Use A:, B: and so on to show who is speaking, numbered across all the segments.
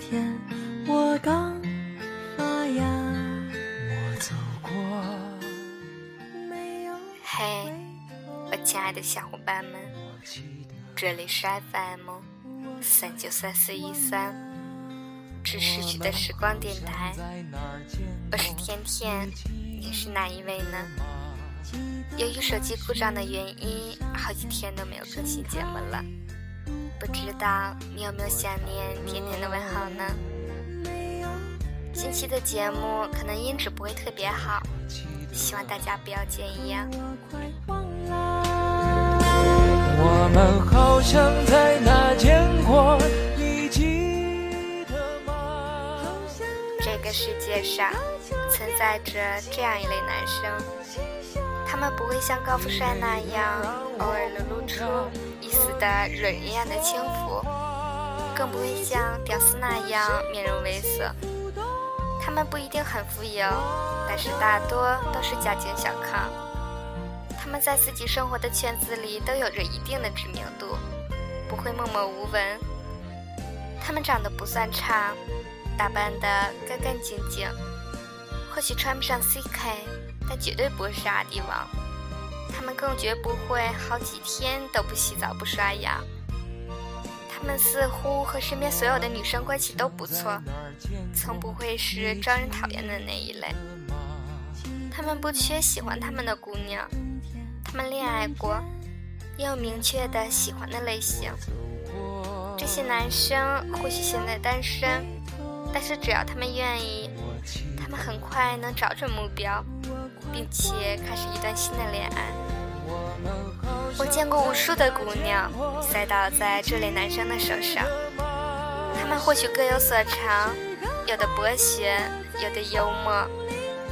A: 天，我刚发芽。
B: 我走过。
C: 嘿，我亲爱的小伙伴们，这里是 FM 三九三四一三，致逝去的时光电台。我是甜甜，你是哪一位呢？由于手机故障的原因，好几天都没有更新节目了。不知道你有没有想念甜甜的问候呢？近期的节目可能音质不会特别好，希望大家不要介意啊。
B: 我们好像在哪见过，你记得吗？
C: 这个世界上存在着这样一类男生。他们不会像高富帅那样偶尔流露出一丝的惹人厌的轻浮，更不会像屌丝那样面容猥琐。他们不一定很富有，但是大多都是家境小康。他们在自己生活的圈子里都有着一定的知名度，不会默默无闻。他们长得不算差，打扮得干干净净，或许穿不上 CK。但绝对不会是阿迪王，他们更绝不会好几天都不洗澡不刷牙。他们似乎和身边所有的女生关系都不错，从不会是招人讨厌的那一类。他们不缺喜欢他们的姑娘，他们恋爱过，也有明确的喜欢的类型。这些男生或许现在单身，但是只要他们愿意，他们很快能找准目标。并且开始一段新的恋爱。我见过无数的姑娘栽倒在这类男生的手上，他们或许各有所长，有的博学，有的幽默，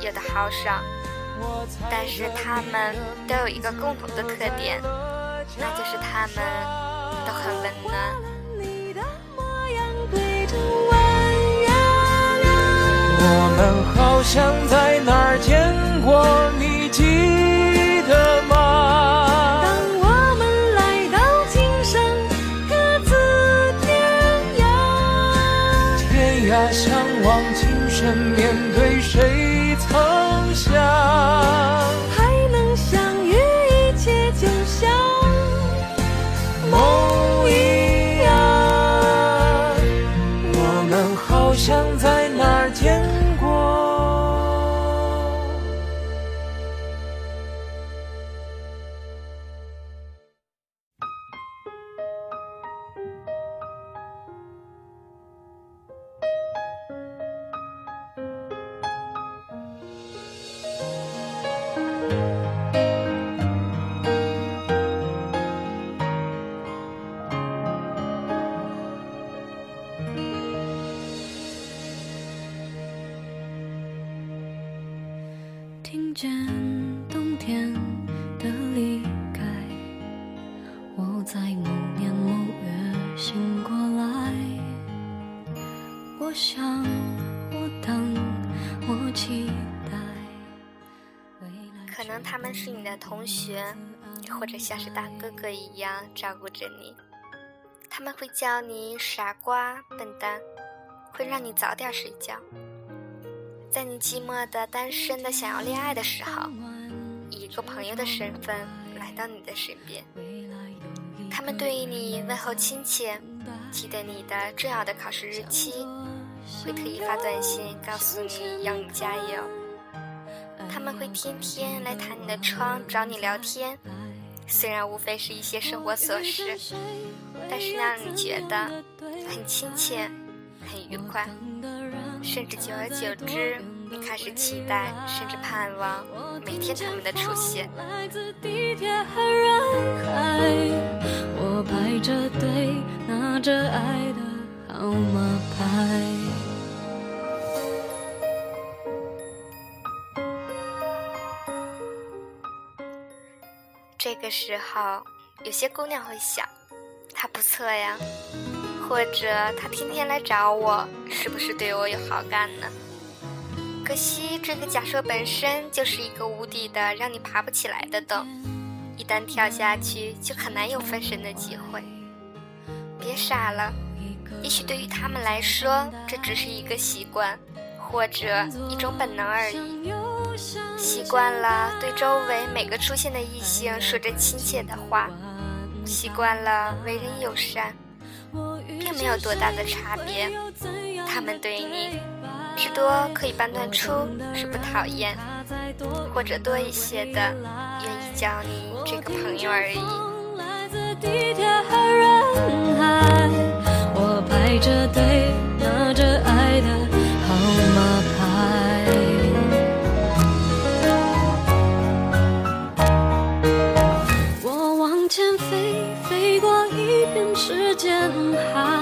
C: 有的豪爽，但是他们都有一个共同的特点，那就是他们都很温暖。
B: 我们好像在哪儿见过，你记得吗？
A: 当我们来到今生，各自天涯。
B: 天涯相望，今生面对，谁曾想？
A: 见冬天的离开，我在某年某月醒过来。我想，我等，我期待。
C: 可能他们是你的同学，或者像是大哥哥一样照顾着你。他们会叫你傻瓜、笨蛋，会让你早点睡觉。在你寂寞的、单身的、想要恋爱的时候，以一个朋友的身份来到你的身边。他们对于你问候亲切，记得你的重要的考试日期，会特意发短信告诉你要你加油。他们会天天来弹你的窗找你聊天，虽然无非是一些生活琐事，但是让你觉得很亲切、很愉快。甚至久而久之，你开始期待，甚至盼望每天他们的出现。
A: 我排着队，拿着爱的号码牌。
C: 这个时候，有些姑娘会想，他不错呀。或者他天天来找我，是不是对我有好感呢？可惜这个假设本身就是一个无底的、让你爬不起来的洞。一旦跳下去，就很难有翻身的机会。别傻了，也许对于他们来说，这只是一个习惯，或者一种本能而已。习惯了对周围每个出现的异性说着亲切的话，习惯了为人友善，并没有多大的差别。他们对你，至多可以判断出是不讨厌，或者多一些的愿意交你这个朋友而已。我排着队拿着爱的号码牌，我往前飞，飞过一片时间海。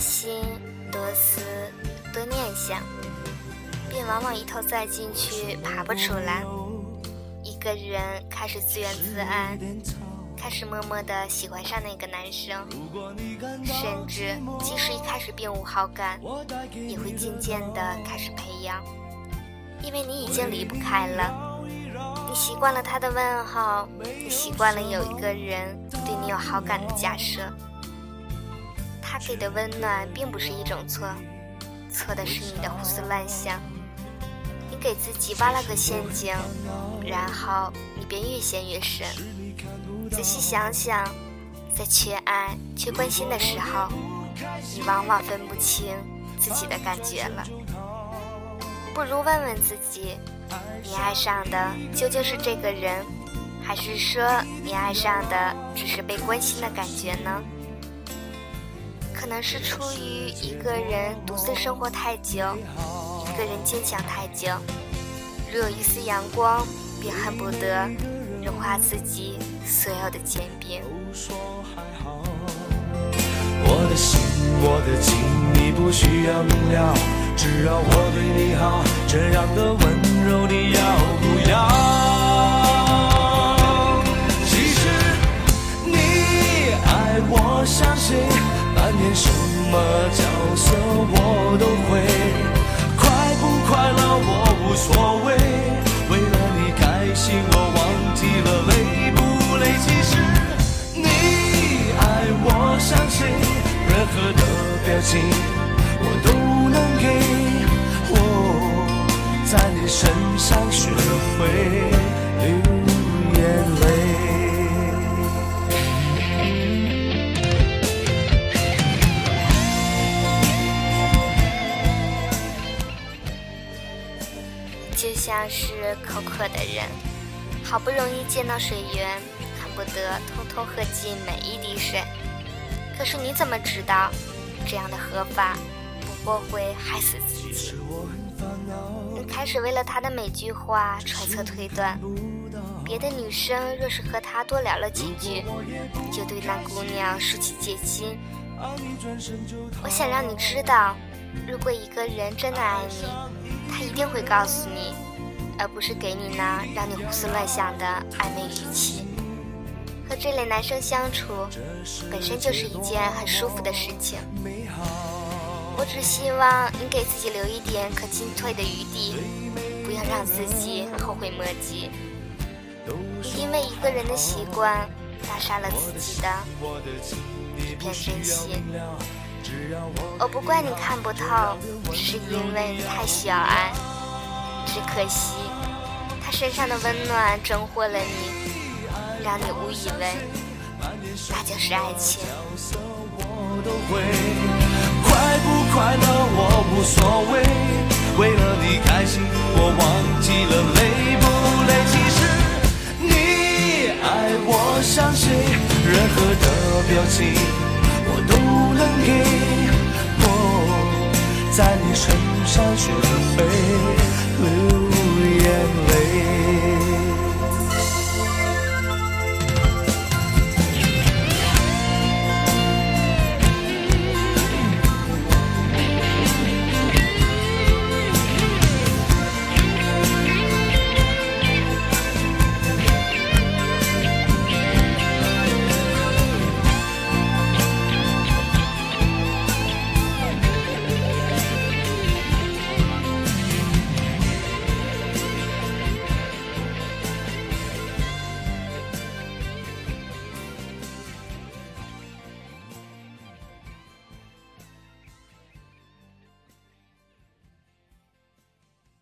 C: 心、多思、多念想，便往往一头栽进去，爬不出来。一个人开始自怨自艾，开始默默的喜欢上那个男生，甚至即使一开始并无好感，也会渐渐的开始培养，因为你已经离不开了。你习惯了他的问候，你习惯了有一个人对你有好感的假设。他给的温暖并不是一种错，错的是你的胡思乱想。你给自己挖了个陷阱，然后你便越陷越深。仔细想想，在缺爱、缺关心的时候，你往往分不清自己的感觉了。不如问问自己，你爱上的究竟是这个人，还是说你爱上的只是被关心的感觉呢？可能是出于一个人独自生活太久，一个人坚强太久，如有一丝阳光，便恨不得融化自己所有的坚冰。我的心，我的情，你不需要明了，只要我对你好，这样的温柔你要不要？其实你爱我，相信。演什么角色我都会，快不快乐我无所谓。为了你开心，我忘记了累不累。其实你爱我，相信任何的表情我都能给。我在你身上学会像是口渴的人，好不容易见到水源，恨不得偷偷喝尽每一滴水。可是你怎么知道，这样的喝法不过会害死自己？你开始为了他的每句话揣测推断，别的女生若是和他多聊了几句，就对那姑娘竖起戒心。我想让你知道，如果一个人真的爱你，他一定会告诉你。而不是给你那让你胡思乱想的暧昧语气。和这类男生相处，本身就是一件很舒服的事情。我只希望你给自己留一点可进退的余地，不要让自己后悔莫及。你因为一个人的习惯，打杀了自己的一片真心。我不怪你看不透，只是因为你太需要爱。只可惜，他身上的温暖征获了你，让你误以为那就是爱情。
B: 都会。快不快乐我无所谓，为了你开心，我忘记了累不累。其实你爱我像谁，任何的表情我都能给。我在你身上学会流眼泪。